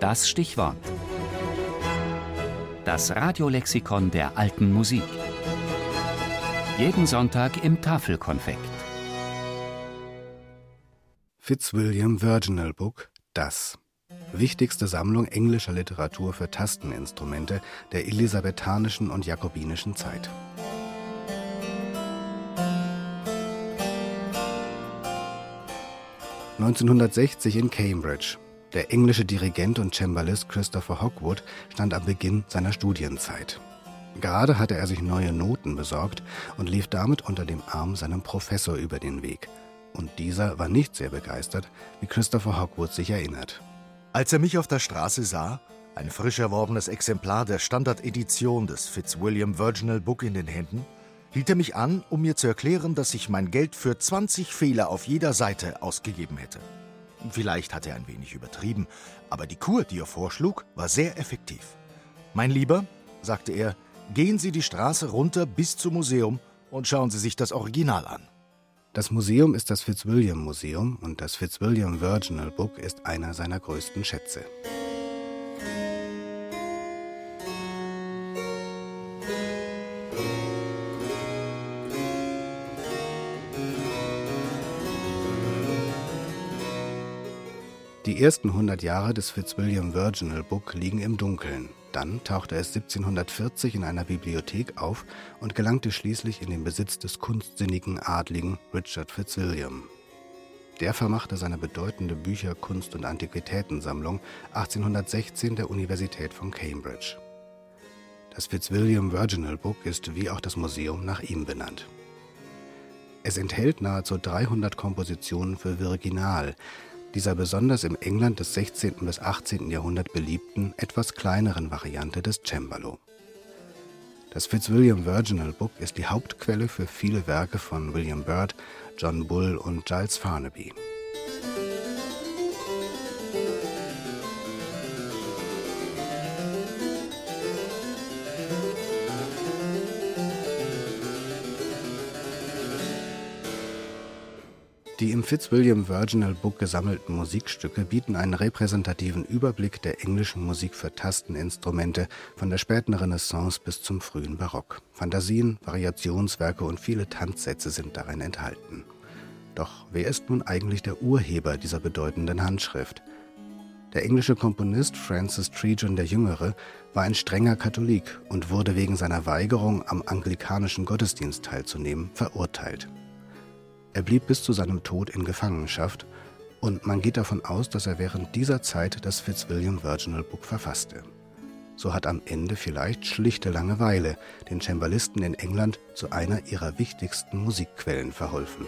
Das Stichwort. Das Radiolexikon der alten Musik. Jeden Sonntag im Tafelkonfekt. Fitzwilliam Virginal Book Das. Wichtigste Sammlung englischer Literatur für Tasteninstrumente der elisabethanischen und jakobinischen Zeit. 1960 in Cambridge. Der englische Dirigent und Cembalist Christopher Hogwood stand am Beginn seiner Studienzeit. Gerade hatte er sich neue Noten besorgt und lief damit unter dem Arm seinem Professor über den Weg. Und dieser war nicht sehr begeistert, wie Christopher Hogwood sich erinnert. Als er mich auf der Straße sah, ein frisch erworbenes Exemplar der Standardedition des Fitzwilliam Virginal Book in den Händen, hielt er mich an, um mir zu erklären, dass ich mein Geld für 20 Fehler auf jeder Seite ausgegeben hätte. Vielleicht hat er ein wenig übertrieben, aber die Kur, die er vorschlug, war sehr effektiv. Mein Lieber, sagte er, gehen Sie die Straße runter bis zum Museum und schauen Sie sich das Original an. Das Museum ist das Fitzwilliam Museum und das Fitzwilliam Virginal Book ist einer seiner größten Schätze. Die ersten 100 Jahre des Fitzwilliam Virginal Book liegen im Dunkeln. Dann tauchte es 1740 in einer Bibliothek auf und gelangte schließlich in den Besitz des kunstsinnigen Adligen Richard Fitzwilliam. Der vermachte seine bedeutende Bücher-, Kunst- und Antiquitätensammlung 1816 der Universität von Cambridge. Das Fitzwilliam Virginal Book ist wie auch das Museum nach ihm benannt. Es enthält nahezu 300 Kompositionen für Virginal, dieser besonders im England des 16. bis 18. Jahrhundert beliebten, etwas kleineren Variante des Cembalo. Das Fitzwilliam Virginal Book ist die Hauptquelle für viele Werke von William Byrd, John Bull und Giles Farnaby. Die im Fitzwilliam Virginal Book gesammelten Musikstücke bieten einen repräsentativen Überblick der englischen Musik für Tasteninstrumente von der späten Renaissance bis zum frühen Barock. Fantasien, Variationswerke und viele Tanzsätze sind darin enthalten. Doch wer ist nun eigentlich der Urheber dieser bedeutenden Handschrift? Der englische Komponist Francis Tregon der Jüngere war ein strenger Katholik und wurde wegen seiner Weigerung, am anglikanischen Gottesdienst teilzunehmen, verurteilt. Er blieb bis zu seinem Tod in Gefangenschaft und man geht davon aus, dass er während dieser Zeit das Fitzwilliam Virginal Book verfasste. So hat am Ende vielleicht schlichte Langeweile den Cembalisten in England zu einer ihrer wichtigsten Musikquellen verholfen.